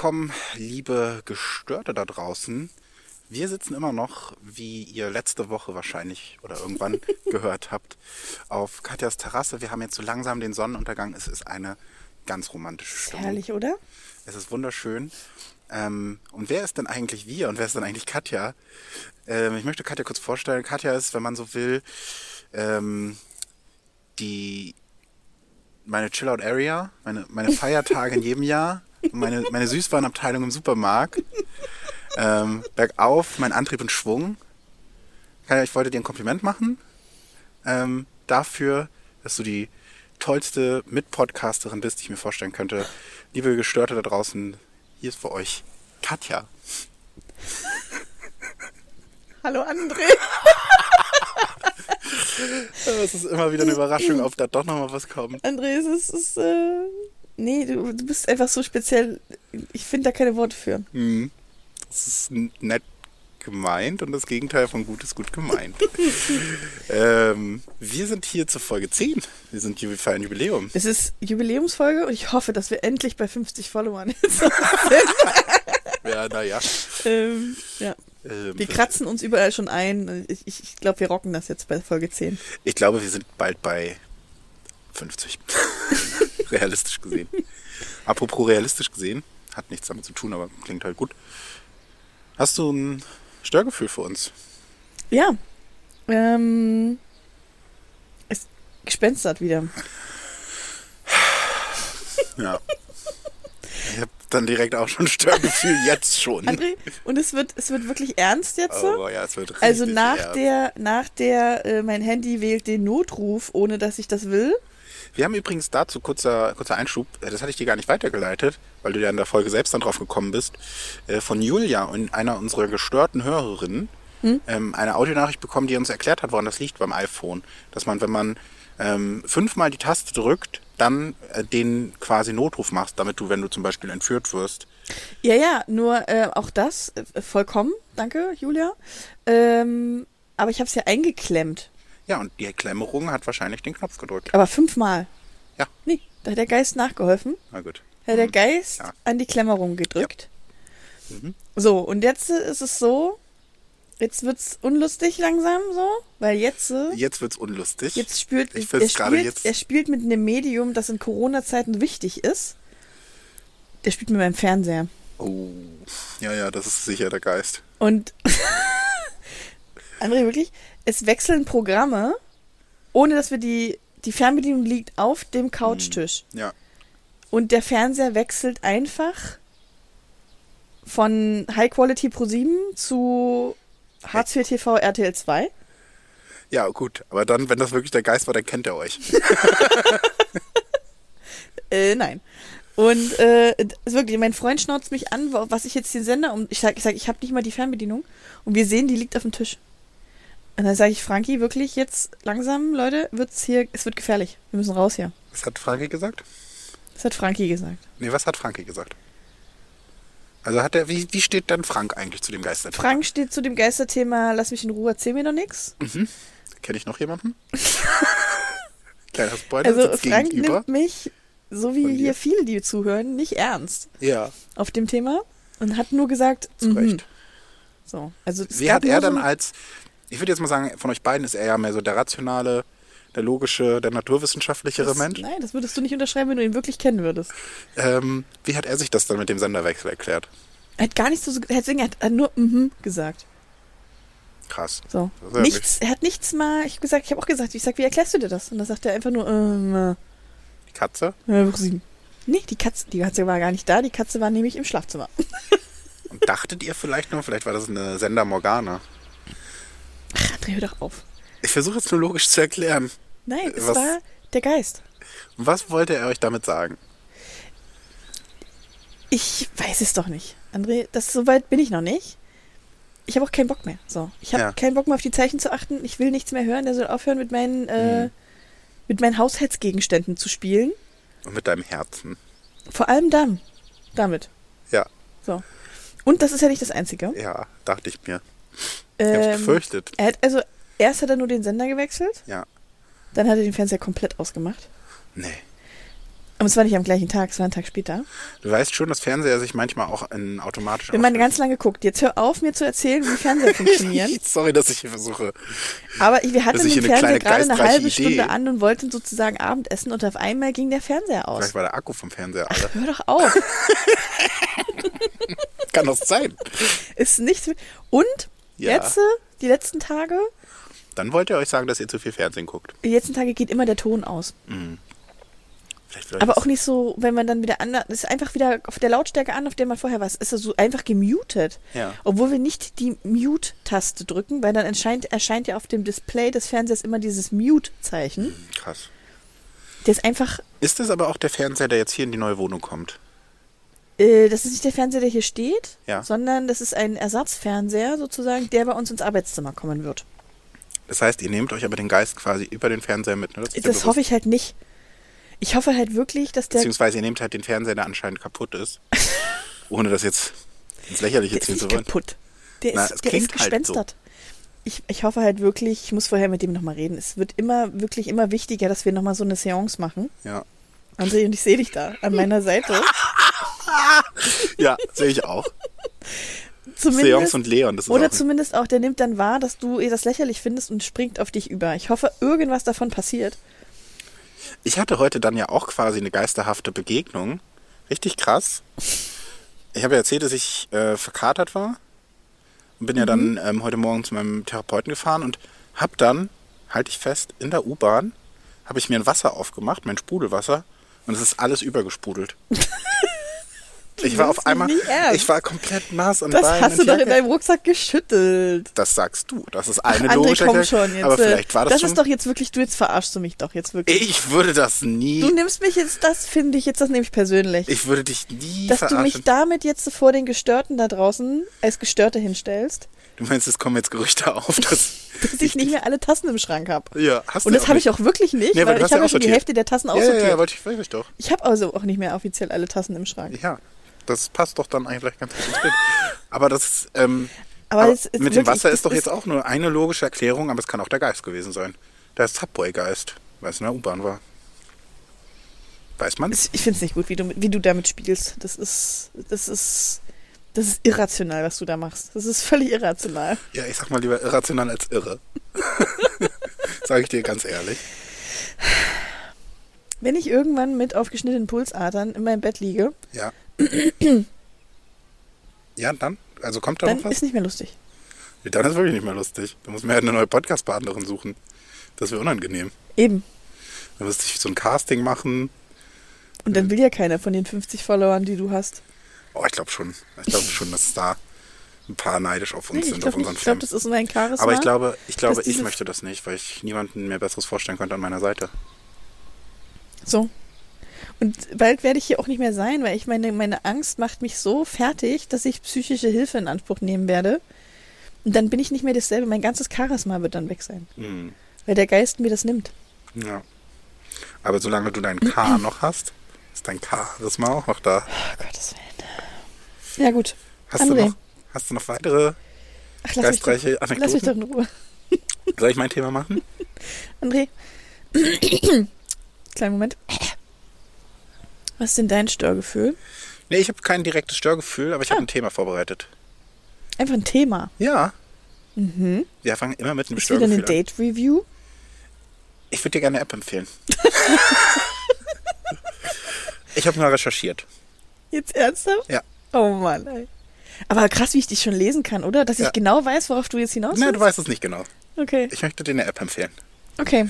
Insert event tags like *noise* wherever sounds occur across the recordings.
willkommen, liebe Gestörte da draußen. Wir sitzen immer noch, wie ihr letzte Woche wahrscheinlich oder irgendwann *laughs* gehört habt, auf Katjas Terrasse. Wir haben jetzt so langsam den Sonnenuntergang. Es ist eine ganz romantische Stimmung. Herrlich, oder? Es ist wunderschön. Ähm, und wer ist denn eigentlich wir und wer ist denn eigentlich Katja? Ähm, ich möchte Katja kurz vorstellen. Katja ist, wenn man so will, ähm, die meine Chillout Area, meine, meine *laughs* Feiertage in jedem Jahr, meine, meine Süßwarenabteilung im Supermarkt, ähm, bergauf, mein Antrieb und Schwung. Ich wollte dir ein Kompliment machen ähm, dafür, dass du die tollste Mitpodcasterin bist, die ich mir vorstellen könnte. Liebe Gestörte da draußen, hier ist für euch Katja. Hallo André. *laughs* Es ist immer wieder eine Überraschung, ob da doch nochmal was kommt. André, es ist, es ist äh, nee, du, du bist einfach so speziell. Ich finde da keine Worte für. Hm. Das ist nett gemeint und das Gegenteil von gut ist gut gemeint. *laughs* ähm, wir sind hier zur Folge 10. Wir sind für ein Jubiläum. Es ist Jubiläumsfolge und ich hoffe, dass wir endlich bei 50 Followern *laughs* jetzt Ja, naja. ähm, ja. Ähm, Wir kratzen uns überall schon ein. Ich, ich, ich glaube, wir rocken das jetzt bei Folge 10. ich glaube, wir sind bald bei 50. *laughs* realistisch gesehen. Apropos realistisch gesehen, hat nichts damit zu tun, aber klingt halt gut. Hast du ein Störgefühl für uns? Ja. Ähm, es gespenstert wieder. Ja. Ich habe dann direkt auch schon ein Störgefühl, jetzt schon. André, und es wird, es wird wirklich ernst jetzt. so? Aber ja, es wird richtig Also nach ernst. der, nach der, äh, mein Handy wählt den Notruf, ohne dass ich das will. Wir haben übrigens dazu kurzer, kurzer Einschub, äh, das hatte ich dir gar nicht weitergeleitet, weil du ja in der Folge selbst dann drauf gekommen bist, äh, von Julia und einer unserer gestörten Hörerinnen Hm? ähm, eine Audionachricht bekommen, die uns erklärt hat, woran das liegt beim iPhone. Dass man, wenn man ähm, fünfmal die Taste drückt, dann äh, den quasi Notruf machst, damit du, wenn du zum Beispiel entführt wirst, Ja, ja, nur äh, auch das äh, vollkommen. Danke, Julia. Ähm, aber ich habe es ja eingeklemmt. Ja, und die Klemmerung hat wahrscheinlich den Knopf gedrückt. Aber fünfmal. Ja, Nee, da hat der Geist nachgeholfen. na gut. Da hat der Geist Ja. an die Klemmerung gedrückt. So, und jetzt ist es so, jetzt wird's unlustig langsam so, weil jetzt, Jetzt wird's unlustig. jetzt spielt, Ich er, spielt jetzt- er spielt mit einem Medium, das in Corona-Zeiten wichtig ist. Der spielt mit meinem Fernseher. Oh, ja, ja, das ist sicher der Geist. Und *laughs* André, wirklich, es wechseln Programme, ohne dass wir die, die Fernbedienung liegt auf dem Couchtisch. Ja. Und der Fernseher wechselt einfach von High Quality Pro 7 zu Hartz IV TV RTL 2. Ja, gut. Aber dann, wenn das wirklich der Geist war, dann kennt er euch. *laughs* Äh, nein. Und äh, ist wirklich, mein Freund schnauzt mich an, wa- was ich jetzt den Sender um. Ich sag, ich, sag, ich habe nicht mal die Fernbedienung. Und wir sehen, die liegt auf dem Tisch. Und dann sage ich, Frankie, wirklich jetzt langsam, Leute, wird's hier, es wird gefährlich. Wir müssen raus hier. Was hat Frankie gesagt? Das hat Frankie gesagt. Nee, was hat Frankie gesagt? Also hat er, wie, wie steht denn Frank eigentlich zu dem Geisterthema? Frank steht zu dem Geisterthema, lass mich in Ruhe, erzähl mir doch nix. Kenne ich noch jemanden? *laughs* Kleiner Spoiler, Also Frank gegenüber. nimmt mich, so wie hier viele, die zuhören, nicht ernst Ja, auf dem Thema und hat nur gesagt, zu mhm. Recht. So, also Wie hat er nur dann so, als, ich würde jetzt mal sagen, von euch beiden ist er ja mehr so der rationale, der logische, der naturwissenschaftlichere das, Mensch. Nein, das würdest du nicht unterschreiben, wenn du ihn wirklich kennen würdest. Ähm, wie hat er sich das dann mit dem Senderwechsel erklärt? Er hat gar nicht so, er hat, er hat nur mhm gesagt. Krass. So. Ja Nichts, er hat nichts mal, ich hab gesagt, ich habe auch gesagt, ich sag, wie erklärst du dir das? Und dann sagt er einfach nur, ähm, Die Katze? äh. Nee, die Katze, die Katze war gar nicht da, die Katze war nämlich im Schlafzimmer. *laughs* Und dachtet ihr vielleicht nur, vielleicht war das eine Sender Morgana? Ach, dreh hör doch auf. Ich versuche jetzt nur logisch zu erklären. Nein, es Was- war der Geist. Was wollte er euch damit sagen? Ich weiß es doch nicht. André, das so weit bin ich noch nicht. Ich habe auch keinen Bock mehr. So, ich habe Ja. keinen Bock mehr auf die Zeichen zu achten. Ich will nichts mehr hören. Der soll aufhören mit meinen äh, Mhm. mit meinen Haushaltsgegenständen zu spielen. Und mit deinem Herzen. Vor allem dann. Damit. Ja, So. Und das ist ja nicht das Einzige. ja, dachte ich mir. Ich hab's Ähm, befürchtet. er hat also erst hat er nur den Sender gewechselt, Ja. dann hat er den Fernseher komplett ausgemacht. Nee. Aber es war nicht am gleichen Tag, es war einen Tag später. Du weißt schon, dass Fernseher sich manchmal auch in automatisch Wenn man ganz lange guckt, jetzt hör auf, mir zu erzählen, wie Fernseher *laughs* funktionieren. *laughs* Sorry, dass ich hier versuche. Aber wir hatten den Fernseher gerade eine halbe Idee. Stunde an und wollten sozusagen Abendessen und auf einmal ging der Fernseher aus. Vielleicht war der Akku vom Fernseher alle. Hör doch auf. *laughs* Kann das sein? Ist nichts. Und Ja. jetzt, äh, die letzten Tage, Dann wollt ihr euch sagen, dass ihr zu viel Fernsehen guckt. die letzten Tage geht immer der Ton aus. Euch Aber auch nicht so, wenn man dann wieder an, es ist einfach wieder auf der Lautstärke an, auf der man vorher war. Es ist so einfach gemutet. Ja. Obwohl wir nicht die Mute-Taste drücken, weil dann erscheint, erscheint ja auf dem Display des Fernsehers immer dieses Mute-Zeichen. Krass. Der ist einfach, Ist das aber auch der Fernseher, der jetzt hier in die neue Wohnung kommt? Äh, das ist nicht der Fernseher, der hier steht, Ja. sondern das ist ein Ersatzfernseher sozusagen, der bei uns ins Arbeitszimmer kommen wird. Das heißt, ihr nehmt euch aber den Geist quasi über den Fernseher mit. Ne? ist dir Das hoffe ich halt nicht. Ich hoffe halt wirklich, dass der, Beziehungsweise ihr nehmt halt den Fernseher, der anscheinend kaputt ist. *laughs* Ohne das jetzt ins Lächerliche ziehen zu wollen. kaputt. Der Na, ist, der ist halt so. gespenstert. Ich, ich hoffe halt wirklich, ich muss vorher mit dem nochmal reden. Es wird immer, wirklich immer wichtiger, dass wir nochmal so eine Seance machen. Ja. André, und ich sehe dich da an meiner Seite. *laughs* *laughs* Ja, sehe ich auch. Zumindest, Seance und Leon, das ist oder auch zumindest auch, der nimmt dann wahr, dass du das lächerlich findest und springt auf dich über. Ich hoffe, irgendwas davon passiert. Ich hatte heute dann ja auch quasi eine geisterhafte Begegnung. Richtig krass. Ich habe ja erzählt, dass ich äh, verkatert war. Und bin ja dann ähm, heute Morgen zu meinem Therapeuten gefahren und habe dann, halte ich fest, in der U-Bahn habe ich mir ein Wasser aufgemacht, mein Sprudelwasser, und es ist alles *laughs* ich war auf einmal, ich war komplett nass und Das Beinen hast du und doch in deinem Rucksack geschüttelt. Das sagst du. Das ist eine André, logische komm schon jetzt. Aber äh, vielleicht war das, Das schon. ist doch jetzt wirklich, du jetzt verarschst du mich doch jetzt wirklich. ich würde das nie. Du nimmst mich jetzt, das finde ich jetzt, das nehme ich persönlich. ich würde dich nie dass du verarschen. mich damit jetzt vor den Gestörten da draußen als Gestörte hinstellst, Du meinst, es kommen jetzt Gerüchte auf, dass. *laughs* dass ich nicht mehr alle Tassen im Schrank habe. Ja, hast Und du das habe ich auch wirklich nicht, Nee, weil weil du ich ja habe ja schon die. Hälfte der Tassen Ja, ja, aussortiert. ja, wollte ich, ich doch. ich habe also auch nicht mehr offiziell alle Tassen im Schrank. Ja, das passt doch dann eigentlich ganz gut ins Bild. Aber das, ähm, Aber aber mit dem wirklich- Wasser ist doch jetzt auch nur eine logische Erklärung, aber es kann auch der Geist gewesen sein. Der Subway-Geist, weil es in der U-Bahn war. Weiß man? Ich finde es nicht gut, wie du, wie du damit spielst. Das ist, das ist, das ist irrational, was du da machst. Das ist völlig irrational. Ja, ich sag mal lieber irrational als irre. *laughs* Sag ich dir ganz ehrlich. Wenn ich irgendwann mit aufgeschnittenen Pulsadern in meinem Bett liege, Ja. Ja, dann? Also kommt da dann noch was? ist nicht mehr lustig. Dann ist wirklich nicht mehr lustig. Da muss man ja eine neue Podcast-Partnerin suchen. Das wäre unangenehm. Eben. Da müsste ich so ein Casting machen. Und dann will ja keiner von den 50 Followern, die du hast. Oh, ich glaube schon. Ich glaube schon, dass da ein paar neidisch auf uns Nee, sind, auf glaube nicht. unseren Ich glaube, das ist mein Charisma. Aber ich glaube, ich glaube, ich möchte das nicht, weil ich niemanden mehr Besseres vorstellen könnte an meiner Seite. So. Und bald werde ich hier auch nicht mehr sein, weil ich meine, meine Angst macht mich so fertig, dass ich psychische Hilfe in Anspruch nehmen werde. Und dann bin ich nicht mehr dasselbe. Mein ganzes Charisma wird dann weg sein. Hm. Weil der Geist mir das nimmt. Ja. Aber solange du dein K *clears throat* noch hast, ist dein Charisma auch noch da. Oh Gottes Willen. Ja, gut. Hast André. du noch, hast du noch weitere Ach, lass mich, doch, geistreiche lass mich doch Anekdoten? in Ruhe. Soll ich mein Thema machen? *laughs* André. *clears throat* Kleinen Moment. Was ist denn dein Störgefühl? Nee, ich habe kein direktes Störgefühl, aber ich Ah. habe ein Thema vorbereitet. Einfach ein Thema. Ja. Mhm. Wir fangen immer mit einem Ist wieder eine Störgefühl. Date-Review? Ich würde dir gerne eine App empfehlen. *laughs* ich habe mal recherchiert. Jetzt ernsthaft? Ja. Oh Mann, ey. Aber krass, wie ich dich schon lesen kann, oder? Dass ich Ja. genau weiß, worauf du jetzt hinaus Nein, willst? du weißt es nicht genau. Okay. Ich möchte dir eine App empfehlen. Okay.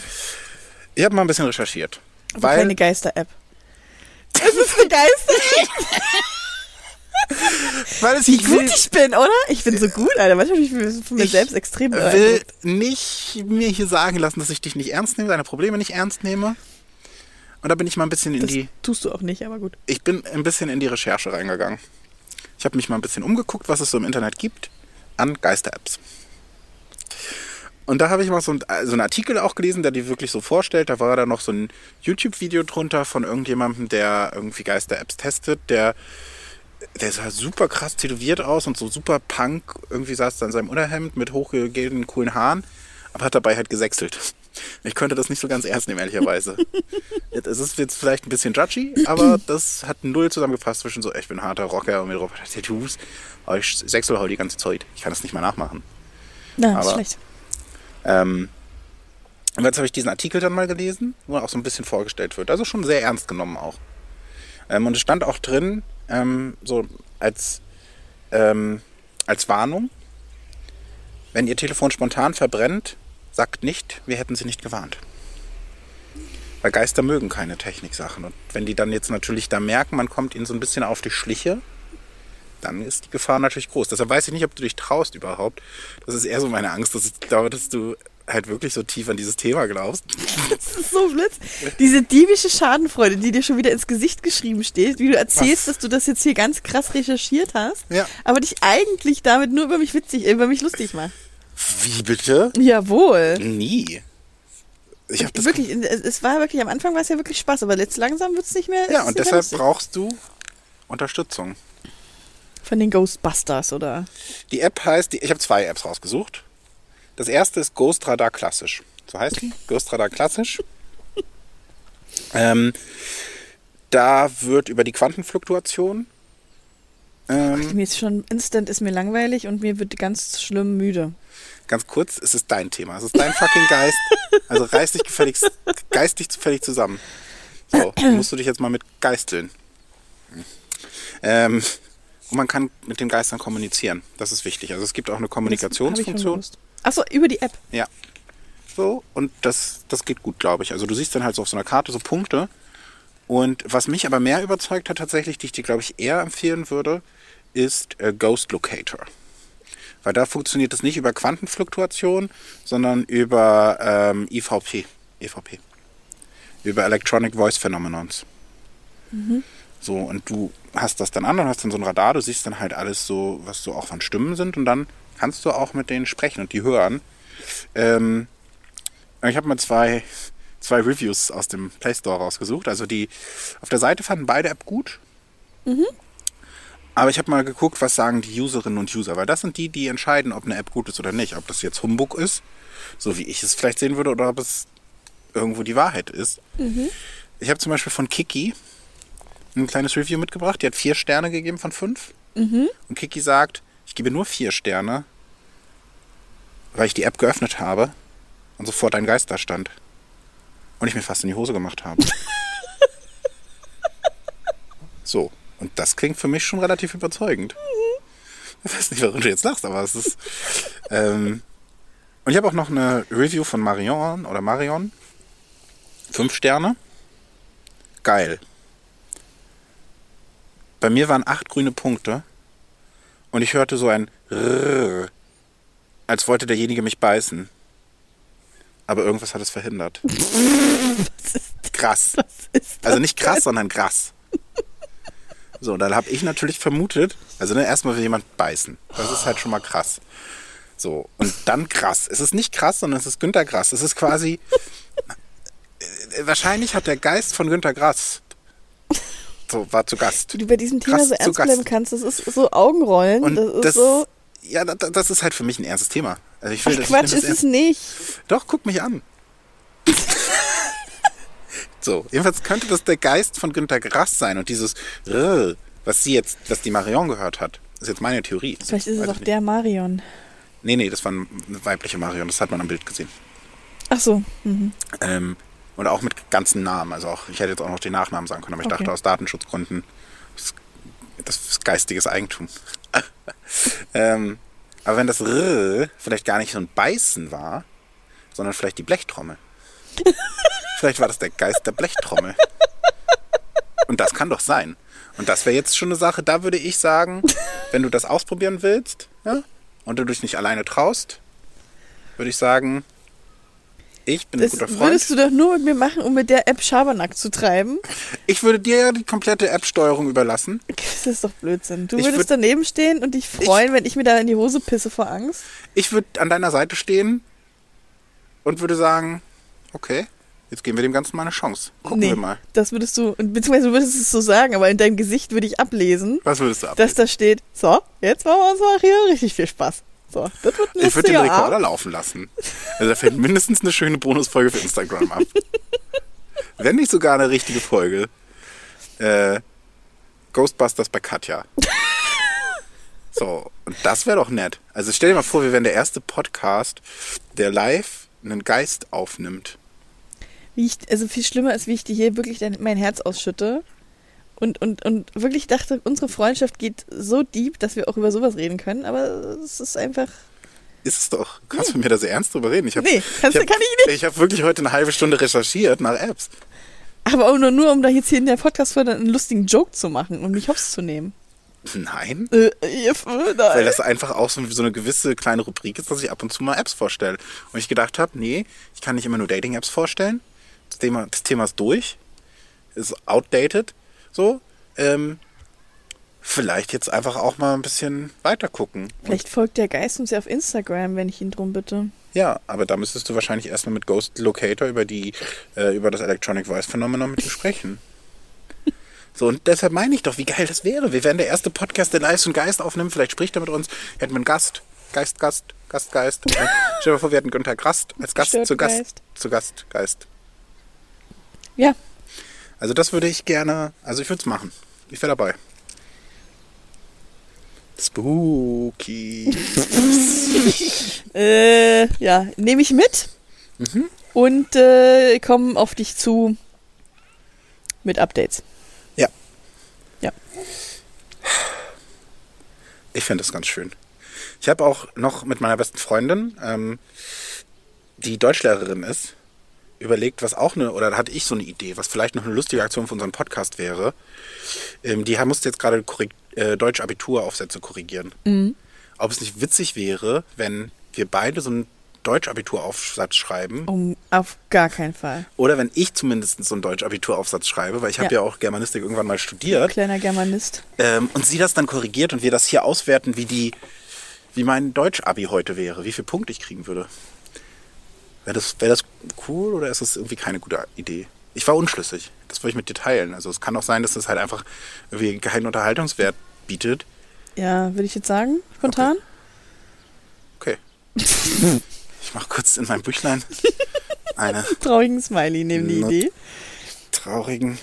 Ich habe mal ein bisschen recherchiert. Aber weil keine Geister-App. Es ist eine Geister-App, weil es wie ich gut will, ich bin, oder? Ich bin so gut, Alter. Manchmal bin ich von mir Ich selbst extrem will beeindruckt. nicht mir hier sagen lassen, dass ich dich nicht ernst nehme, deine Probleme nicht ernst nehme. Und da bin ich mal ein bisschen in Das die tust du auch nicht, aber gut. ich bin ein bisschen in die Recherche reingegangen. Ich habe mich mal ein bisschen umgeguckt, was es so im Internet gibt an Geister-Apps. Und da habe ich mal so, ein, so einen Artikel auch gelesen, der die wirklich so vorstellt. Da war da noch so ein YouTube-Video drunter von irgendjemandem, der irgendwie Geister-Apps testet. Der, der sah super krass tätowiert aus und so super punk. Irgendwie saß da in seinem Unterhemd mit hochgegelten, coolen Haaren, aber hat dabei halt gesächselt. Ich könnte das nicht so ganz ernst nehmen, ehrlicherweise. *laughs* es ist jetzt vielleicht ein bisschen judgy, aber das hat null zusammengefasst zwischen so, ich bin harter Rocker und mit Robert Tattoos, aber ich sechsel die ganze Zeit. Ich kann das nicht mal nachmachen. Na, ist Aber- schlecht. Ähm, und jetzt habe ich diesen Artikel dann mal gelesen, wo auch so ein bisschen vorgestellt wird. Also schon sehr ernst genommen auch. Ähm, und es stand auch drin, ähm, so als, ähm, als Warnung, wenn Ihr Telefon spontan verbrennt, sagt nicht, wir hätten Sie nicht gewarnt. Weil Geister mögen keine Techniksachen. Und wenn die dann jetzt natürlich da merken, man kommt ihnen so ein bisschen auf die Schliche, dann ist die Gefahr natürlich groß. Deshalb weiß ich nicht, ob du dich traust überhaupt. Das ist eher so meine Angst, dass ich glaube, dass du halt wirklich so tief an dieses Thema glaubst. Das ist so blöd. Diese diebische Schadenfreude, die dir schon wieder ins Gesicht geschrieben steht, wie du erzählst, Was? dass du das jetzt hier ganz krass recherchiert hast, Ja. aber dich eigentlich damit nur über mich witzig, über mich lustig machst. Wie bitte? Jawohl. Nie. Ich habe das wirklich, es, war wirklich, am Anfang war es ja wirklich Spaß, aber jetzt langsam wird es nicht mehr. Ja, und deshalb brauchst du Unterstützung. Von den Ghostbusters, oder? Die App heißt, die, ich habe zwei Apps rausgesucht. Das erste ist Ghost Radar Klassisch. So heißt die? Ghost Radar Klassisch. *laughs* ähm, da wird über die Quantenfluktuation. Ähm, Mir ist schon instant ist mir langweilig und mir wird ganz schlimm müde. ganz kurz, es ist dein Thema. Es ist dein fucking Geist. Also reiß dich gefälligst, geistig zufällig zusammen. So, *clears throat* musst du dich jetzt mal mit geisteln. Ähm, und man kann mit den Geistern kommunizieren. Das ist wichtig. Also es gibt auch eine Kommunikationsfunktion. Achso, über die App. Ja. So, und das, das geht gut, glaube ich. Also du siehst dann halt so auf so einer Karte so Punkte. Und was mich aber mehr überzeugt hat tatsächlich, die ich dir, glaube ich, eher empfehlen würde, ist äh, Ghost Locator. Weil da funktioniert es nicht über Quantenfluktuation, sondern über ähm, IVP. EVP. Über Electronic Voice Phenomenons. So, und du hast das dann an und hast dann so ein Radar, du siehst dann halt alles so, was so auch von Stimmen sind und dann kannst du auch mit denen sprechen und die hören. Ähm, ich habe mal zwei, zwei Reviews aus dem Play Store rausgesucht. Also die auf der Seite fanden beide App gut. Aber ich habe mal geguckt, was sagen die Userinnen und User, weil das sind die, die entscheiden, ob eine App gut ist oder nicht. Ob das jetzt Humbug ist, so wie ich es vielleicht sehen würde, oder ob es irgendwo die Wahrheit ist. Ich habe zum Beispiel von Kiki ein kleines Review mitgebracht. Die hat vier Sterne gegeben von fünf. Und Kiki sagt, ich gebe nur vier Sterne, weil ich die App geöffnet habe und sofort ein Geist da stand. Und ich mir fast in die Hose gemacht habe. *laughs* so, und das klingt für mich schon relativ überzeugend. Ich weiß nicht, warum du jetzt lachst, aber es ist. Ähm, und ich habe auch noch eine Review von Marion oder Marion. Fünf Sterne. Geil. Bei mir waren acht grüne Punkte und ich hörte so ein Rrrr, als wollte derjenige mich beißen. Aber irgendwas hat es verhindert. *laughs* Krass. Also nicht krass, sondern krass. So, dann habe ich natürlich vermutet, also ne, erstmal will jemand beißen. Das ist halt schon mal krass. So, und dann krass. Es ist nicht krass, sondern es ist Günter Grass. Es ist quasi. *laughs* äh, Wahrscheinlich hat der Geist von Günter Grass. So, war zu Gast. wie du bei diesem Thema Krass so ernst bleiben kannst. Das ist so Augenrollen. Und das ist das, so. ja, das, das ist halt für mich ein ernstes Thema. Also ich will, Ach Quatsch, ist es nicht. Doch, guck mich an. *laughs* so, jedenfalls könnte das der Geist von Günter Grass sein und dieses Rrr, was sie jetzt, was die Marion gehört hat, ist jetzt meine Theorie. Vielleicht ist es auch der Marion. Nee, nee, das war eine weibliche Marion, das hat man am Bild gesehen. Ach so. Mhm. Ähm, und auch mit ganzen Namen. Also auch, ich hätte jetzt auch noch den Nachnamen sagen können, aber ich Okay. dachte aus Datenschutzgründen, das, das ist geistiges Eigentum. *laughs* ähm, aber wenn das R vielleicht gar nicht so ein Beißen war, sondern vielleicht die Blechtrommel. *laughs* vielleicht war das der Geist der Blechtrommel. Und das kann doch sein. Und das wäre jetzt schon eine Sache, da würde ich sagen, wenn du das ausprobieren willst ja, und du dich nicht alleine traust, würde ich sagen, ich bin ein Das guter Freund. würdest du doch nur mit mir machen, um mit der App Schabernack zu treiben. Ich würde dir ja die komplette App-Steuerung überlassen. *laughs* Das ist doch Blödsinn. Du Ich würdest würd- daneben stehen und dich freuen, wenn ich mir da in die Hose pisse vor Angst. Ich würde an deiner Seite stehen und würde sagen, okay, jetzt geben wir dem Ganzen mal eine Chance. Gucken wir mal. das würdest du, und beziehungsweise du würdest es so sagen, aber in deinem Gesicht würde ich ablesen, Was würdest du ab? dass da steht, so, jetzt machen wir uns mal hier richtig viel Spaß. So, das wird ein Ich würde den Rekorder Abend. laufen lassen. Also da fällt mindestens eine schöne Bonusfolge für Instagram ab. *laughs* Wenn nicht sogar eine richtige Folge. Äh, Ghostbusters bei Katja. *laughs* So, und das wäre doch nett. Also stell dir mal vor, wir wären der erste Podcast, der live einen Geist aufnimmt. Wie ich, also viel schlimmer ist, wie ich dir hier wirklich mein Herz ausschütte. Und, und, und wirklich dachte, unsere Freundschaft geht so deep, dass wir auch über sowas reden können. Aber es ist einfach. Ist es doch. Du kannst mit mir da sehr ernst drüber reden. Ich hab, Nee, kannst- ich hab, kann ich nicht. Ich habe wirklich heute eine halbe Stunde recherchiert nach Apps. Aber auch nur, nur um da jetzt hier in der Podcast-Folge einen lustigen Joke zu machen und mich hops zu nehmen. Nein. Äh, nein. Weil das einfach auch so, so eine gewisse kleine Rubrik ist, dass ich ab und zu mal Apps vorstelle. Und ich gedacht habe, nee, ich kann nicht immer nur Dating-Apps vorstellen. Das Thema, das Thema ist durch. Ist outdated. So. Ähm, vielleicht jetzt einfach auch mal ein bisschen weiter gucken. Vielleicht folgt der Geist uns ja auf Instagram, wenn ich ihn drum bitte. Ja, aber da müsstest du wahrscheinlich erstmal mit Ghost Locator über die, äh, über das Electronic Voice Phenomenon mit ihm sprechen. *laughs* So, und deshalb meine ich doch, wie geil das wäre. Wir wären der erste Podcast, der live einen Geist aufnimmt. Vielleicht spricht er mit uns. Hätten wir einen Gast. Geist, Gast, Gast, Geist. *laughs* Stell dir mal vor, wir hätten Günther Grast als Gast Gestört zu Gast. Geist. Zu Gast, Geist. Ja, Also das würde ich gerne, also ich würde es machen. Ich wäre dabei. Spooky. *laughs* äh, ja, nehme ich mit Mhm. und äh, komme auf dich zu mit Updates. Ja. Ja. Ich finde das ganz schön. Ich habe auch noch mit meiner besten Freundin, ähm, die Deutschlehrerin ist, überlegt, was auch eine, oder da hatte ich so eine Idee, was vielleicht noch eine lustige Aktion für unseren Podcast wäre. Ähm, die musste jetzt gerade korrekt, äh, Deutsch-Abituraufsätze korrigieren. Ob es nicht witzig wäre, wenn wir beide so einen Deutsch-Abituraufsatz schreiben, Um, auf gar keinen Fall. oder wenn ich zumindest so einen Deutsch-Abituraufsatz schreibe, weil ich habe Ja. ja auch Germanistik irgendwann mal studiert. Kleiner Germanist. Ähm, und sie das dann korrigiert und wir das hier auswerten, wie die, wie mein Deutsch-Abi heute wäre, wie viel Punkte ich kriegen würde. Wäre das, wäre das cool oder ist das irgendwie keine gute Idee? Ich war unschlüssig. Das wollte ich mit dir teilen. Also es kann auch sein, dass das halt einfach irgendwie keinen Unterhaltungswert bietet. Ja, würde ich jetzt sagen, spontan. Okay. *laughs* ich mache kurz in meinem Büchlein *laughs* eine Traurigen Smiley neben die Idee. traurigen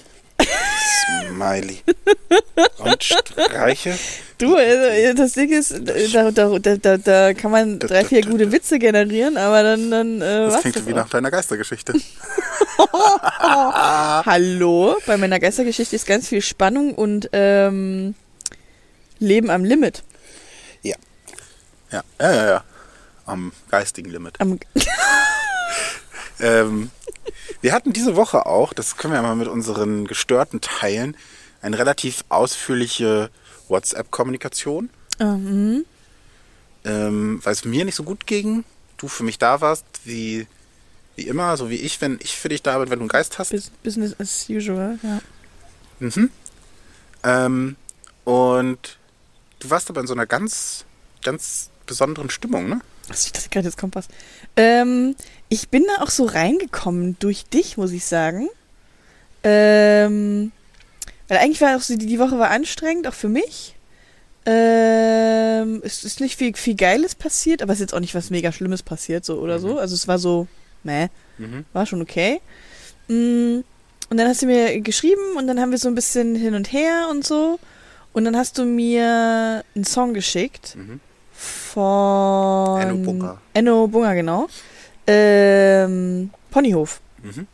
Smiley. *laughs* Und streiche. Du, äh, das Ding ist, äh, da, da, da, da, kann man drei, vier gute Witze generieren, aber dann, dann äh, Das klingt das wie auch. nach deiner Geistergeschichte. *laughs* *laughs* Hallo, bei meiner Geistergeschichte ist ganz viel Spannung und ähm, Leben am Limit. Ja. Ja, ja, ja, ja. Am geistigen Limit. Am, Ähm, wir hatten diese Woche auch, das können wir ja mal mit unseren Gestörten teilen, eine relativ ausführliche WhatsApp-Kommunikation. ähm, Ähm, weil es mir nicht so gut ging, du für mich da warst, wie, wie immer, so wie ich, wenn ich für dich da bin, wenn du einen Geist hast. Bus- Business as usual, ja. Mhm. Ähm, und du warst aber in so einer ganz, ganz besonderen Stimmung, ne? Also ich dachte gerade, jetzt kommt was. Ähm, ich bin da auch so reingekommen durch dich, muss ich sagen. Ähm, weil eigentlich war auch so, die, Woche war anstrengend, auch für mich. Ähm, es ist nicht viel, viel Geiles passiert, aber es ist jetzt auch nicht was mega Schlimmes passiert, so oder so. Also es war so, meh, Mhm. war schon okay. Mm, Und dann hast du mir geschrieben und dann haben wir so ein bisschen hin und her und so. Und dann hast du mir einen Song geschickt Mhm. Von Enno Bunga. Enno Bunga, genau. Ähm, Ponyhof. Mhm.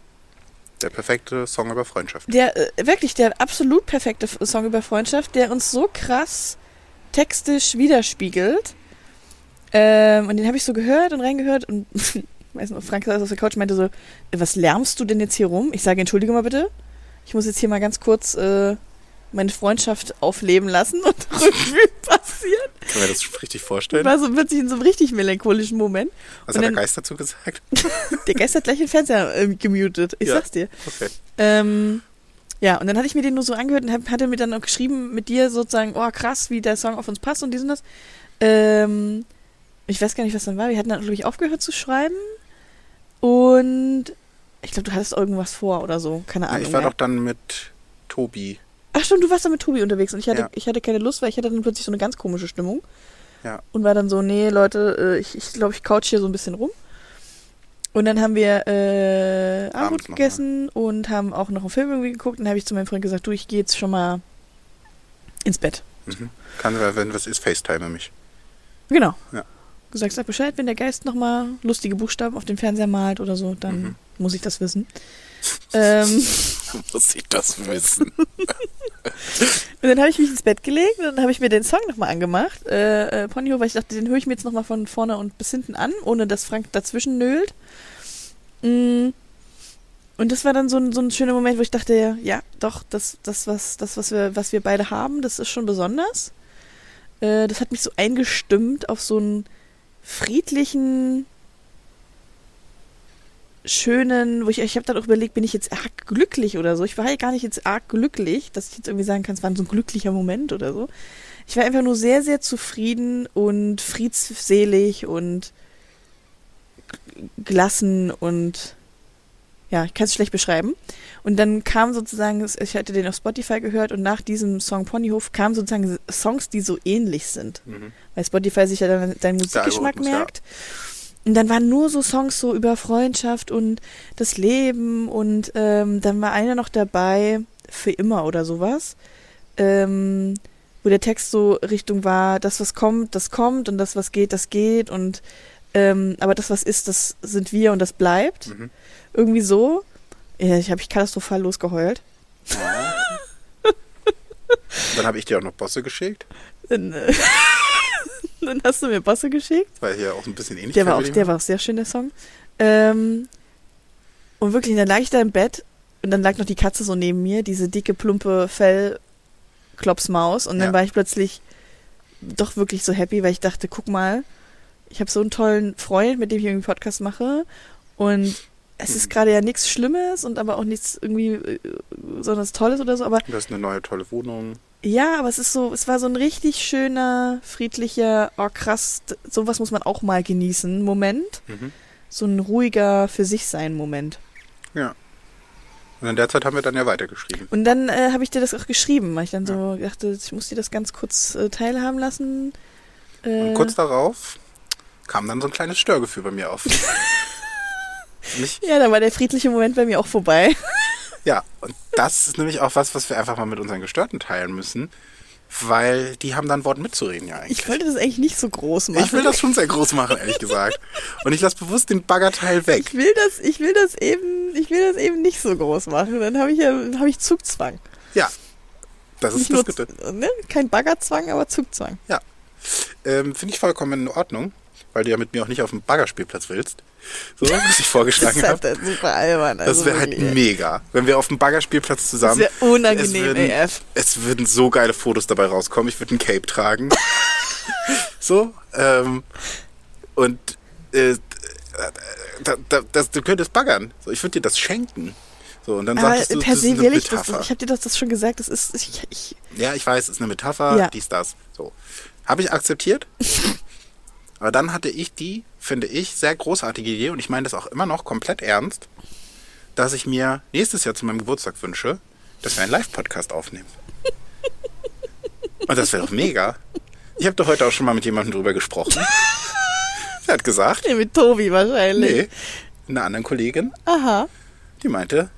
Der perfekte Song über Freundschaft. Der, äh, wirklich, der absolut perfekte Song über Freundschaft, der uns so krass textisch widerspiegelt. Ähm, und den habe ich so gehört und reingehört und *laughs* weiß noch, Frank saß auf der Couch und meinte so, was lärmst du denn jetzt hier rum? Ich sage, entschuldige mal bitte. Ich muss jetzt hier mal ganz kurz äh, meine Freundschaft aufleben lassen und Revue passiert. Können wir das richtig vorstellen? War so plötzlich in so einem richtig melancholischen Moment. Was Und hat der Geist dazu gesagt? *laughs* Der Geist hat gleich den Fernseher ähm, gemutet. Ich Ja. sag's dir. Okay. Ähm, ja, und dann hatte ich mir den nur so angehört und hab, hatte mir dann auch geschrieben mit dir sozusagen, oh krass, wie der Song auf uns passt und dies und das. Ähm, ich weiß gar nicht, was dann war. Wir hatten dann, glaube ich, aufgehört zu schreiben. Und ich glaube, du hattest irgendwas vor oder so. Keine Ja, Ahnung. ich war mehr. doch dann mit Tobi. Ach stimmt, du warst da mit Tobi unterwegs und ich hatte, Ja. ich hatte keine Lust, weil ich hatte dann plötzlich so eine ganz komische Stimmung. Ja. und war dann so, nee, Leute, äh, ich glaube, ich, glaub, ich couch hier so ein bisschen rum. Und dann haben wir äh, Abend gegessen und haben auch noch einen Film irgendwie geguckt. Und dann habe ich zu meinem Freund gesagt, du, ich gehe jetzt schon mal ins Bett. Mhm. Kann, wenn was ist, FaceTime mich. Genau. Ja. Gesagt, sag Bescheid, wenn der Geist nochmal lustige Buchstaben auf den Fernseher malt oder so, dann Mhm. muss ich das wissen. Ähm, *laughs* Muss ich das wissen? *laughs* und dann habe ich mich ins Bett gelegt und dann habe ich mir den Song nochmal angemacht, äh, äh, Ponyhof, weil ich dachte, den höre ich mir jetzt nochmal von vorne und bis hinten an, ohne dass Frank dazwischen nölt. Mm. Und das war dann so ein, so ein schöner Moment, wo ich dachte, ja, doch, das, das, was, das was, wir, was wir beide haben, das ist schon besonders. Äh, das hat mich so eingestimmt auf so einen friedlichen, schönen, wo ich, ich habe dann auch überlegt, bin ich jetzt arg glücklich oder so. Ich war ja gar nicht jetzt arg glücklich, dass ich jetzt irgendwie sagen kann, es war so ein glücklicher Moment oder so. Ich war einfach nur sehr, sehr zufrieden und friedselig und gelassen und ja, ich kann es schlecht beschreiben. Und dann kam sozusagen, ich hatte den auf Spotify gehört und nach diesem Song Ponyhof kamen sozusagen Songs, die so ähnlich sind. Mhm. Weil Spotify sich ja dann deinen Musikgeschmack Algorithmus, ja. Und dann waren nur so Songs so über Freundschaft und das Leben und ähm, dann war einer noch dabei, für immer oder sowas, ähm, wo der Text so Richtung war, das was kommt, das kommt und das was geht, das geht und ähm, aber das was ist, das sind wir und das bleibt. Mhm. Irgendwie so. Ja, ich habe ich katastrophal losgeheult. *laughs* Dann habe ich dir auch noch Bosse geschickt, *laughs* Dann, hast du mir Bosse geschickt. weil hier auch ein bisschen ähnlich Der war, auch, der war auch sehr schön, der Song. Ähm, und wirklich, dann lag ich da im Bett und dann lag noch die Katze so neben mir, diese dicke, plumpe Fellklopsmaus. Und dann Ja. war ich plötzlich doch wirklich so happy, weil ich dachte, guck mal, ich habe so einen tollen Freund, mit dem ich irgendwie einen Podcast mache. Und es ist Mhm. gerade ja nichts Schlimmes und aber auch nichts irgendwie äh, besonders Tolles oder so. Aber Du hast eine neue tolle Wohnung. Ja, aber es ist so, es war so ein richtig schöner, friedlicher, oh krass, sowas muss man auch mal genießen, Moment. Mhm. So ein ruhiger für sich sein Moment. Ja. Und in der Zeit haben wir dann ja weitergeschrieben. Und dann äh, habe ich dir das auch geschrieben, weil ich dann so dachte, ich muss dir das ganz kurz äh, teilhaben lassen. Äh, Und kurz darauf kam dann so ein kleines Störgefühl bei mir auf. *laughs* Nicht, ja, dann war der friedliche Moment bei mir auch vorbei. Ja, und das ist nämlich auch was, was wir einfach mal mit unseren Gestörten teilen müssen, weil die haben dann Wort mitzureden ja eigentlich. Ich wollte das eigentlich nicht so groß machen. Ich will das schon sehr groß machen, ehrlich gesagt. Und ich lasse bewusst den Baggerteil weg. Ich will das, ich will das eben, ich will das eben nicht so groß machen. Dann habe ich ja, habe ich Zugzwang. Ja, das ist Nicht das nur, ne? Kein Baggerzwang, aber Zugzwang. Ja. Ähm, Finde ich vollkommen in Ordnung, weil du ja mit mir auch nicht auf dem Baggerspielplatz willst. So, was ich *laughs* Das vorgeschlagen habe. halt super albern. Das Also wäre halt wirklich, mega, wenn wir auf dem Baggerspielplatz zusammen. Das wäre unangenehm, es würden, AF. Es würden so geile Fotos dabei rauskommen. Ich würde ein Cape tragen. *laughs* so. Ähm, und äh, da, da, das, du könntest baggern. So, ich würde dir das schenken. So, und dann Aber sagst du, per das se will ich das. Ich habe dir das, das schon gesagt. Das ist, ich, ich, Ja, ich weiß, es ist eine Metapher, Ja. dies, das. So. Habe ich akzeptiert. *laughs* Aber dann hatte ich die, finde ich, sehr großartige Idee, und ich meine das auch immer noch komplett ernst, dass ich mir nächstes Jahr zu meinem Geburtstag wünsche, dass wir einen Live-Podcast aufnehmen. Und das wäre doch mega. Ich habe doch heute auch schon mal mit jemandem drüber gesprochen. *laughs* Er hat gesagt, nee, mit Tobi wahrscheinlich. nee, eine andere Kollegin, Aha. die meinte,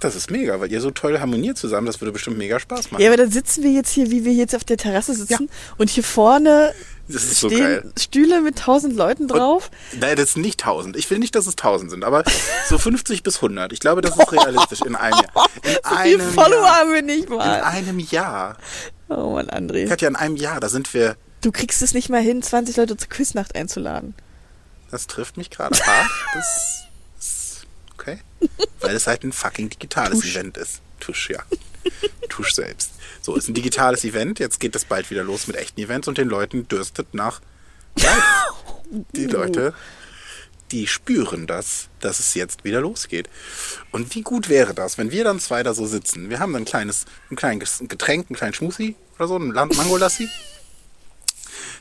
das ist mega, weil ihr so toll harmoniert zusammen, das würde bestimmt mega Spaß machen. Ja, aber dann sitzen wir jetzt hier, wie wir jetzt auf der Terrasse sitzen. Und hier vorne das ist so geil. Stühle mit tausend Leuten drauf. Nein, das sind nicht 1000. Ich will nicht, dass es 1000 sind, aber so 50 bis 100. Ich glaube, das ist realistisch in einem Jahr. *laughs* In Wie einem viele Follower Jahr. haben wir nicht In mal? einem Jahr. Oh Mann, André. Katja, in einem Jahr, da sind wir. Du kriegst es nicht mal hin, 20 Leute zur Quiznacht einzuladen. Das trifft mich gerade hart. Das ist okay. Weil es halt ein fucking digitales Tusch. Event ist. Tusch, ja. Tusch selbst. So, ist ein digitales Event. Jetzt geht es bald wieder los mit echten Events und den Leuten dürstet nach live. Die Leute, die spüren das, dass es jetzt wieder losgeht. Und wie gut wäre das, wenn wir dann zwei da so sitzen? Wir haben dann ein kleines, ein kleines Getränk, einen kleinen Schmusi oder so, ein Mangolassi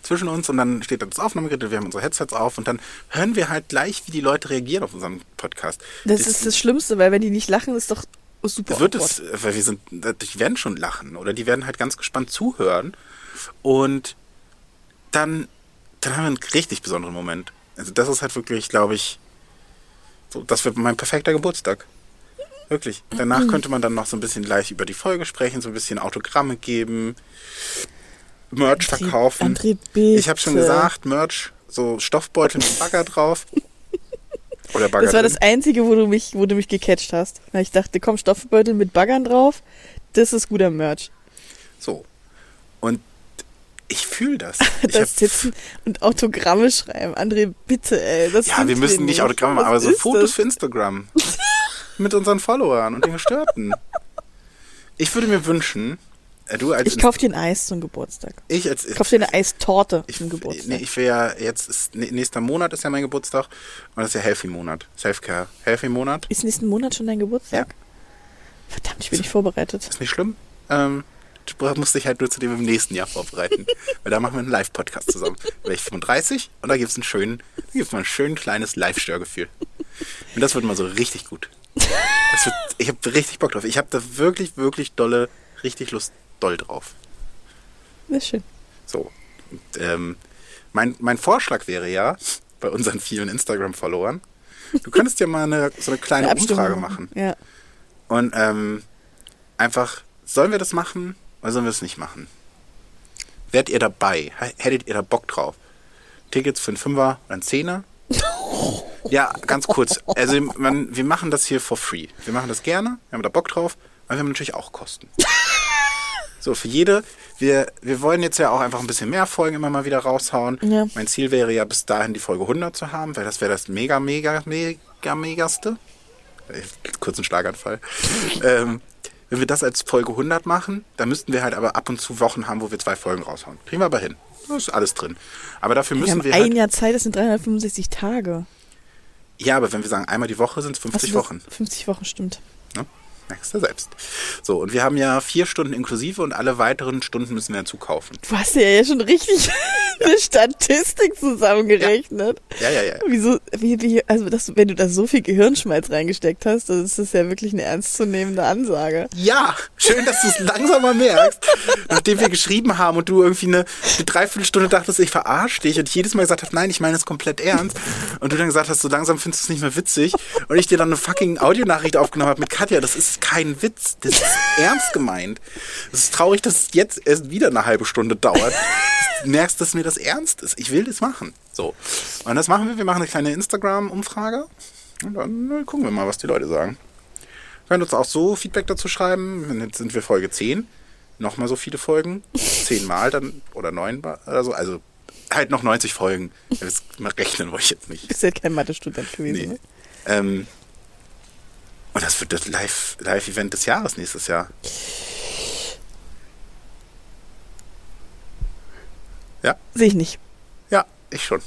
zwischen uns und dann steht da das Aufnahmegerät, wir haben unsere Headsets auf und dann hören wir halt gleich, wie die Leute reagieren auf unseren Podcast. Das ist das Schlimmste, weil wenn die nicht lachen, ist doch super wird awkward. es, weil wir sind, die werden schon lachen oder die werden halt ganz gespannt zuhören und dann dann haben wir einen richtig besonderen Moment. Also das ist halt wirklich, glaube ich, so, das wird mein perfekter Geburtstag. Wirklich. Danach könnte man dann noch so ein bisschen gleich über die Folge sprechen, so ein bisschen Autogramme geben, Merch verkaufen. Ich habe schon gesagt, Merch, so Stoffbeutel mit Bagger drauf. *laughs* Oder Bagger Das war das Einzige, wo du mich, wo du mich gecatcht hast. Ich dachte, komm, Stoffbeutel mit Baggern drauf. Das ist guter Merch. So. Und ich fühle das. *laughs* Das sitzen und Autogramme schreiben. André, bitte, ey. Ja, wir müssen nicht Autogramme machen, aber so Fotos das? für Instagram. *laughs* Mit unseren Followern und den Gestörten. Ich würde mir wünschen, du als Ich kauf dir ein Eis zum Geburtstag. ich als Ich kauf dir eine Eistorte ich, zum Geburtstag. nee, ich will ja jetzt ist, nä- nächster Monat ist ja mein Geburtstag und das ist ja Healthy Monat, Selfcare, Healthy Monat. ist nächsten Monat schon dein Geburtstag? Verdammt, ich bin nicht vorbereitet. Ist nicht schlimm. Ähm, du musst dich halt nur zu dem im nächsten Jahr vorbereiten, *laughs* weil da machen wir einen Live-Podcast zusammen. Da werde ich 35 und da gibt's einen schönen, da gibt's mal ein schön kleines Live-Störgefühl. Und das wird mal so richtig gut. Wird, ich habe richtig Bock drauf. Ich habe da wirklich, wirklich dolle, richtig Lust doll drauf. Das ist schön. So. Und, ähm, mein, mein Vorschlag wäre ja, bei unseren vielen Instagram-Followern, du könntest ja mal eine, so eine kleine *laughs* Eine Umfrage machen. Ja. Und ähm, einfach, sollen wir das machen oder sollen wir es nicht machen? Wärt ihr dabei? Hättet ihr da Bock drauf? Tickets für einen Fünfer oder einen Zehner? *laughs* Ja, ganz kurz. Also man, wir machen das hier for free. Wir machen das gerne, wir haben da Bock drauf, aber wir haben natürlich auch Kosten. *laughs* So, für jede, wir, wir wollen jetzt ja auch einfach ein bisschen mehr Folgen immer mal wieder raushauen. Ja. Mein Ziel wäre ja bis dahin die Folge 100 zu haben, weil das wäre das mega, mega, mega, megaste. Kurzen Schlaganfall. *laughs* ähm, wenn wir das als Folge 100 machen, dann müssten wir halt aber ab und zu Wochen haben, wo wir zwei Folgen raushauen. Kriegen wir aber hin. Da ist alles drin. Aber dafür Wir müssen wir, ein halt, Jahr Zeit, das sind 365 Tage. Ja, aber wenn wir sagen, einmal die Woche sind es 50 Ach so, Wochen. 50 Wochen, stimmt. Ne? Merkst du selbst. So, und wir haben ja vier Stunden inklusive und alle weiteren Stunden müssen wir dazu kaufen. Du hast ja jetzt schon richtig *laughs* eine Statistik zusammengerechnet. Ja, ja, ja. Wieso, wie, wie, also das, wenn du da so viel Gehirnschmalz reingesteckt hast, dann ist das ja wirklich eine ernstzunehmende Ansage. Ja, schön, dass du es langsam mal merkst. Nachdem wir geschrieben haben und du irgendwie eine, eine Dreiviertelstunde dachtest, ich verarsche dich und ich jedes Mal gesagt hast, nein, ich meine es komplett ernst. Und du dann gesagt hast, so langsam findest du es nicht mehr witzig. Und ich dir dann eine fucking Audionachricht aufgenommen habe mit Katja, das ist kein Witz, das ist *laughs* ernst gemeint. Es ist traurig, dass es jetzt erst wieder eine halbe Stunde dauert. Du merkst, dass mir das ernst ist. Ich will das machen. So. Und das machen wir. Wir machen eine kleine Instagram-Umfrage. Und dann äh, gucken wir mal, was die Leute sagen. Können uns auch so Feedback dazu schreiben. Jetzt sind wir Folge 10. Nochmal so viele Folgen. Zehnmal dann oder neunmal oder so. Also halt noch 90 Folgen. Das rechnen wollte ich jetzt nicht. Bist ja kein Mathe-Student gewesen. Nee. Ne? Ähm, und das wird das Live- Live-Event des Jahres nächstes Jahr. Ja, Sehe ich nicht. ja, ich schon.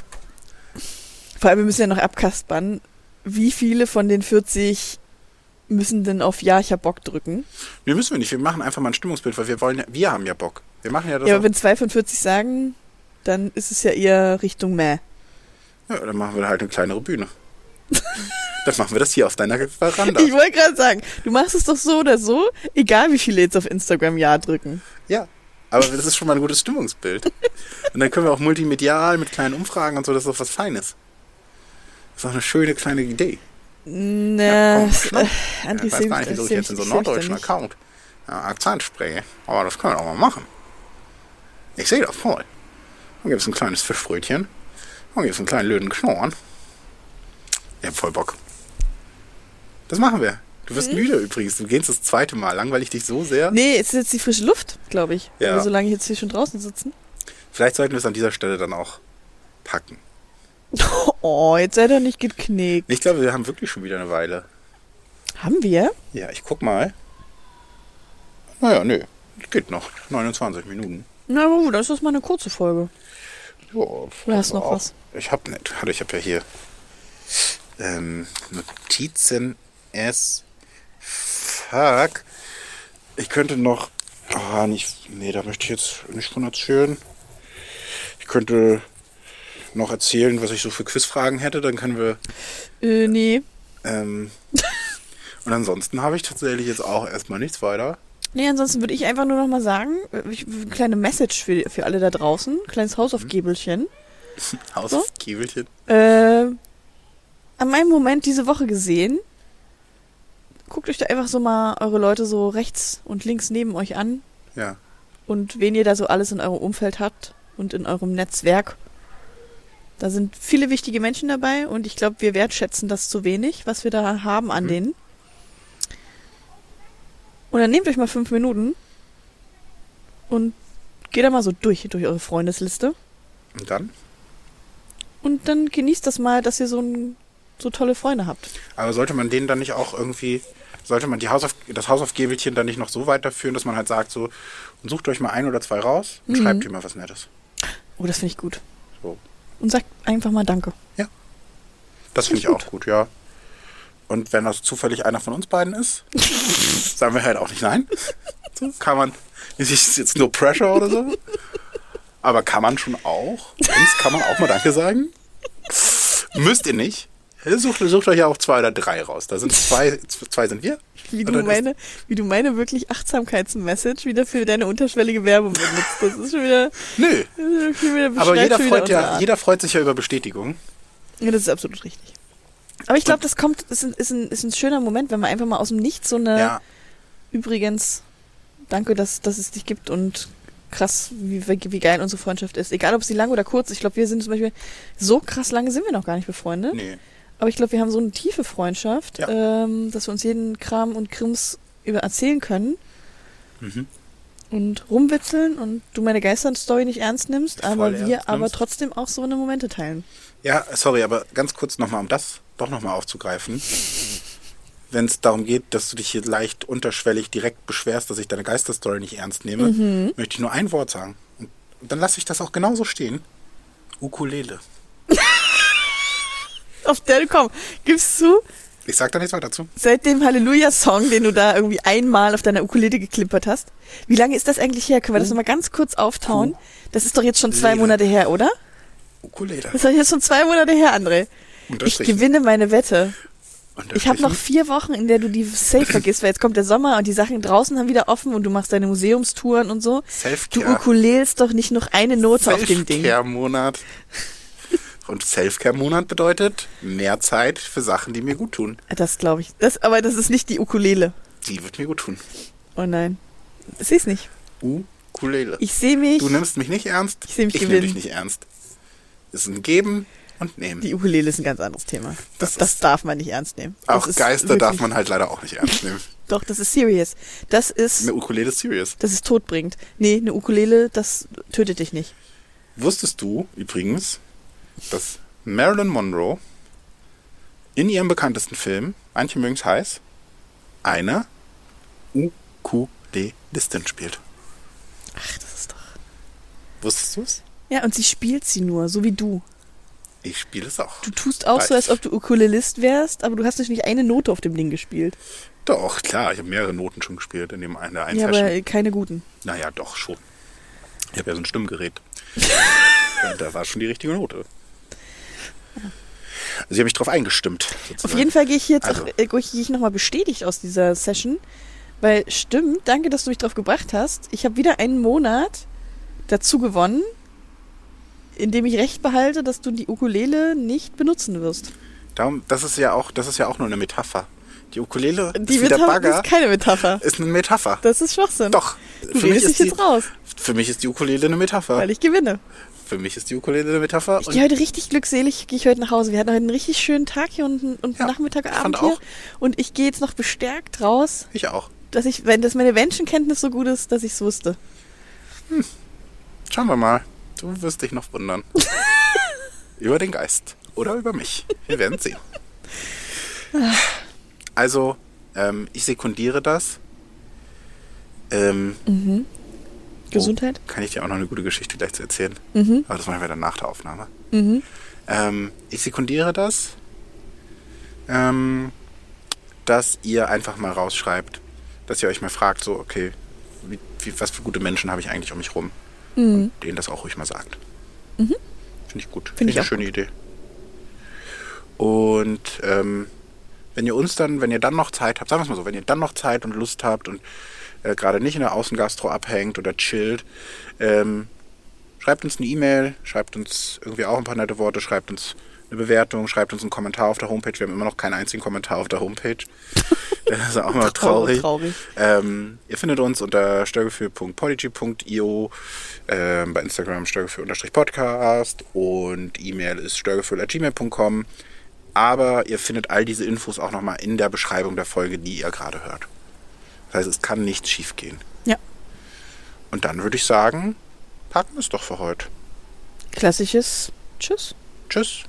Vor allem, wir müssen ja noch abkaspern. Wie viele von den 40 müssen denn auf Ja, ich hab Bock drücken? Wir müssen wir nicht. Wir machen einfach mal ein Stimmungsbild, weil wir wollen ja, wir haben ja Bock. Wir machen ja das. Ja, aber wenn zwei von 40 sagen, dann ist es ja eher Richtung Mäh. ja, dann machen wir halt eine kleinere Bühne. Dann machen wir das hier auf deiner Veranda. Ich wollte gerade sagen, du machst es doch so oder so, egal wie viele jetzt auf Instagram Ja drücken. Ja, aber das ist schon mal ein gutes Stimmungsbild. Und dann können wir auch multimedial mit kleinen Umfragen und so, das ist doch was Feines. Das ist doch eine schöne kleine Idee. Na, komm, schnapp. äh, Ich André, weiß seh- gar nicht, wieso ich jetzt in so einen norddeutschen. Account ja, Akzent spreche. Aber das können wir auch mal machen. Ich sehe das voll. Dann gibt es ein kleines Fischbrötchen. Dann gibt es einen kleinen löden Knorren. Ich hab voll Bock. Das machen wir. Du wirst Mhm. müde übrigens. Du gehst das zweite Mal. Langweilig dich so sehr. Nee, es ist jetzt die frische Luft, glaube ich. Ja. Aber solange jetzt hier schon draußen sitzen. Vielleicht sollten wir es an dieser Stelle dann auch packen. *laughs* Oh, jetzt sei doch nicht geknickt. Ich glaube, wir haben wirklich schon wieder eine Weile. Haben wir? Ja, ich guck mal. Naja, nö. Geht noch. 29 Minuten. Na, gut, dann ist das mal eine kurze Folge. Ja, Oder hast du noch auch- was? Ich hab nicht. Hallo, ich hab ja hier ähm, Notizen as fuck. Ich könnte noch. Ah, nicht. Nee, da möchte ich jetzt nicht von erzählen. Ich könnte noch erzählen, was ich so für Quizfragen hätte. Dann können wir. Äh, nee. Ähm, und ansonsten habe ich tatsächlich jetzt auch erstmal nichts weiter. Nee, ansonsten würde ich einfach nur noch mal sagen, äh, ich, eine kleine Message für, für alle da draußen, kleines Hausaufgäbelchen. *laughs* Haus So? auf Kiebelchen. äh, an meinem Moment diese Woche gesehen. Guckt euch da einfach so mal eure Leute so rechts und links neben euch an Ja. und wen ihr da so alles in eurem Umfeld habt und in eurem Netzwerk. Da sind viele wichtige Menschen dabei und ich glaube, wir wertschätzen das zu wenig, was wir da haben an Mhm. denen. Und dann nehmt euch mal fünf Minuten und geht da mal so durch, durch eure Freundesliste. Und dann? Und dann genießt das mal, dass ihr so, ein, so tolle Freunde habt. Aber sollte man denen dann nicht auch irgendwie, sollte man die Hausauf das Hausaufgabelchen dann nicht noch so weiterführen, dass man halt sagt so, und sucht euch mal ein oder zwei raus und Mhm. schreibt ihm mal was Nettes. Oh, das finde ich gut. So. Und sagt einfach mal Danke. Das finde ich auch gut, ja. Und wenn das zufällig einer von uns beiden ist, *laughs* sagen wir halt auch nicht nein. So, kann man, es ist jetzt nur Pressure oder so. Aber kann man schon auch. Uns kann man auch mal Danke sagen. Müsst ihr nicht. Sucht, sucht euch ja auch zwei oder drei raus. Da sind zwei, *laughs* zwei sind wir. Wie du, meine, wie du meine wirklich Achtsamkeitsmessage wieder für deine unterschwellige Werbung benutzt. Das ist schon wieder, Nö. schon wieder Aber jeder freut, ja, jeder freut sich ja über Bestätigung. Ja, das ist absolut richtig. Aber ich glaube, das kommt, ist ein, ist, ein, ist ein schöner Moment, wenn man einfach mal aus dem Nichts so eine, Ja, übrigens, danke, dass, dass es dich gibt und krass, wie, wie geil unsere Freundschaft ist. Egal, ob sie lang oder kurz. Ich glaube, wir sind zum Beispiel, so krass lange sind wir noch gar nicht befreundet. nee. Aber ich glaube, wir haben so eine tiefe Freundschaft, Ja. ähm, dass wir uns jeden Kram und Krims über erzählen können Mhm. und rumwitzeln und du meine Geisterstory nicht ernst nimmst, Voll aber wir aber nimmst. trotzdem auch so eine Momente teilen. Ja, sorry, aber ganz kurz nochmal, um das doch nochmal aufzugreifen. Wenn es darum geht, dass du dich hier leicht unterschwellig direkt beschwerst, dass ich deine Geisterstory nicht ernst nehme, Mhm. möchte ich nur ein Wort sagen. Und dann lasse ich das auch genauso stehen. Ukulele. *laughs* Auf der, komm, gibst du, Ich sag da nichts weiter zu. seit dem Halleluja-Song, den du da irgendwie einmal auf deiner Ukulele geklimpert hast, wie lange ist das eigentlich her? Können wir das nochmal ganz kurz auftauen? Das ist doch jetzt schon zwei. Monate her, oder? Ukulele. Das ist doch jetzt schon zwei Monate her, André. Ich gewinne meine Wette. Ich habe noch vier Wochen, in der du die safe vergisst, weil jetzt kommt der Sommer und die Sachen draußen haben wieder offen und du machst deine Museumstouren und so. Du ukulelst doch nicht noch eine Note auf dem Ding. Selfcare-Monat. Und Selfcare-Monat bedeutet mehr Zeit für Sachen, die mir gut tun. Das glaube ich. Das, aber das ist nicht die Ukulele. Die wird mir gut tun. Oh nein. Ich sehe es nicht. Ukulele. Ich sehe mich. Du nimmst mich nicht ernst. Ich seh mich ich nehme dich nicht ernst. Es ist ein Geben und Nehmen. Die Ukulele ist ein ganz anderes Thema. Das, Das darf man nicht ernst nehmen. Das Auch ist Geister darf man halt leider auch nicht ernst nehmen. *laughs* Doch, das ist serious. Das ist, Eine Ukulele ist serious. das ist todbringend. Nee, eine Ukulele, das tötet dich nicht. Wusstest du übrigens, dass Marilyn Monroe in ihrem bekanntesten Film, manche mögen es heiß, eine Ukulelistin spielt? Ach, das ist doch. Wusstest du es? Ja, und sie spielt sie nur, so wie du. Ich spiele es auch. Du tust auch so, als ob du Ukulelist wärst, aber du hast nicht eine Note auf dem Ding gespielt. Doch, klar, ich habe mehrere Noten schon gespielt in dem in der einen Ja, Session. aber keine guten. Naja, doch schon. Ich habe ja so ein Stimmgerät. *laughs* ja, da war schon die richtige Note. Also ich habe mich drauf eingestimmt. Auf sozusagen. jeden Fall gehe ich jetzt Also. auch, äh, gehe ich, nochmal bestätigt aus dieser Session. Weil stimmt, danke, dass du mich drauf gebracht hast. Ich habe wieder einen Monat dazu gewonnen, in dem ich recht behalte, dass du die Ukulele nicht benutzen wirst. Darum, das ist ja auch, das ist ja auch nur eine Metapher. Die Ukulele Die ist Metapher Bagger, ist keine Metapher. ist eine Metapher. Das ist Schwachsinn. Doch. Du für mich, ist die, jetzt raus, für mich ist die Ukulele eine Metapher. weil ich gewinne. Für mich ist die Ukulele eine Metapher. Ich gehe heute richtig glückselig, gehe ich heute nach Hause. Wir hatten heute einen richtig schönen Tag hier und, und Ja, Nachmittag, ich Abend fand hier. auch. Und ich gehe jetzt noch bestärkt raus, ich auch. dass ich, wenn das meine Menschenkenntnis so gut ist, dass ich es wusste. Schauen wir mal. Du wirst dich noch wundern. *laughs* über den Geist. Oder über mich. Wir werden sehen. Also, ähm, ich sekundiere das. Ähm, Gesundheit? kann ich dir auch noch eine gute Geschichte gleich zu erzählen. Mhm. Aber das machen wir dann nach der Aufnahme. Mhm. Ähm, ich sekundiere das, ähm, dass ihr einfach mal rausschreibt, dass ihr euch mal fragt, so, okay, wie, wie, was für gute Menschen habe ich eigentlich um mich rum? Und denen das auch ruhig mal sagt. Finde ich gut. Find ich eine schöne Idee. Und ähm, wenn ihr uns dann, wenn ihr dann noch Zeit habt, sagen wir es mal so, wenn ihr dann noch Zeit und Lust habt und äh, gerade nicht in der Außengastro abhängt oder chillt, ähm, schreibt uns eine E-Mail, schreibt uns irgendwie auch ein paar nette Worte, schreibt uns eine Bewertung, schreibt uns einen Kommentar auf der Homepage. Wir haben immer noch keinen einzigen Kommentar auf der Homepage. *laughs* Das ist auch mal traurig. traurig. Ähm, ihr findet uns unter störgefühl.podigy.io, ähm, bei Instagram störgefühl-podcast und E-Mail ist störgefühl.gmail.com. Aber ihr findet all diese Infos auch nochmal in der Beschreibung der Folge, die ihr gerade hört. Das heißt, es kann nichts schief gehen. Ja. Und dann würde ich sagen, packen wir es doch für heute. Klassisches Tschüss. Tschüss.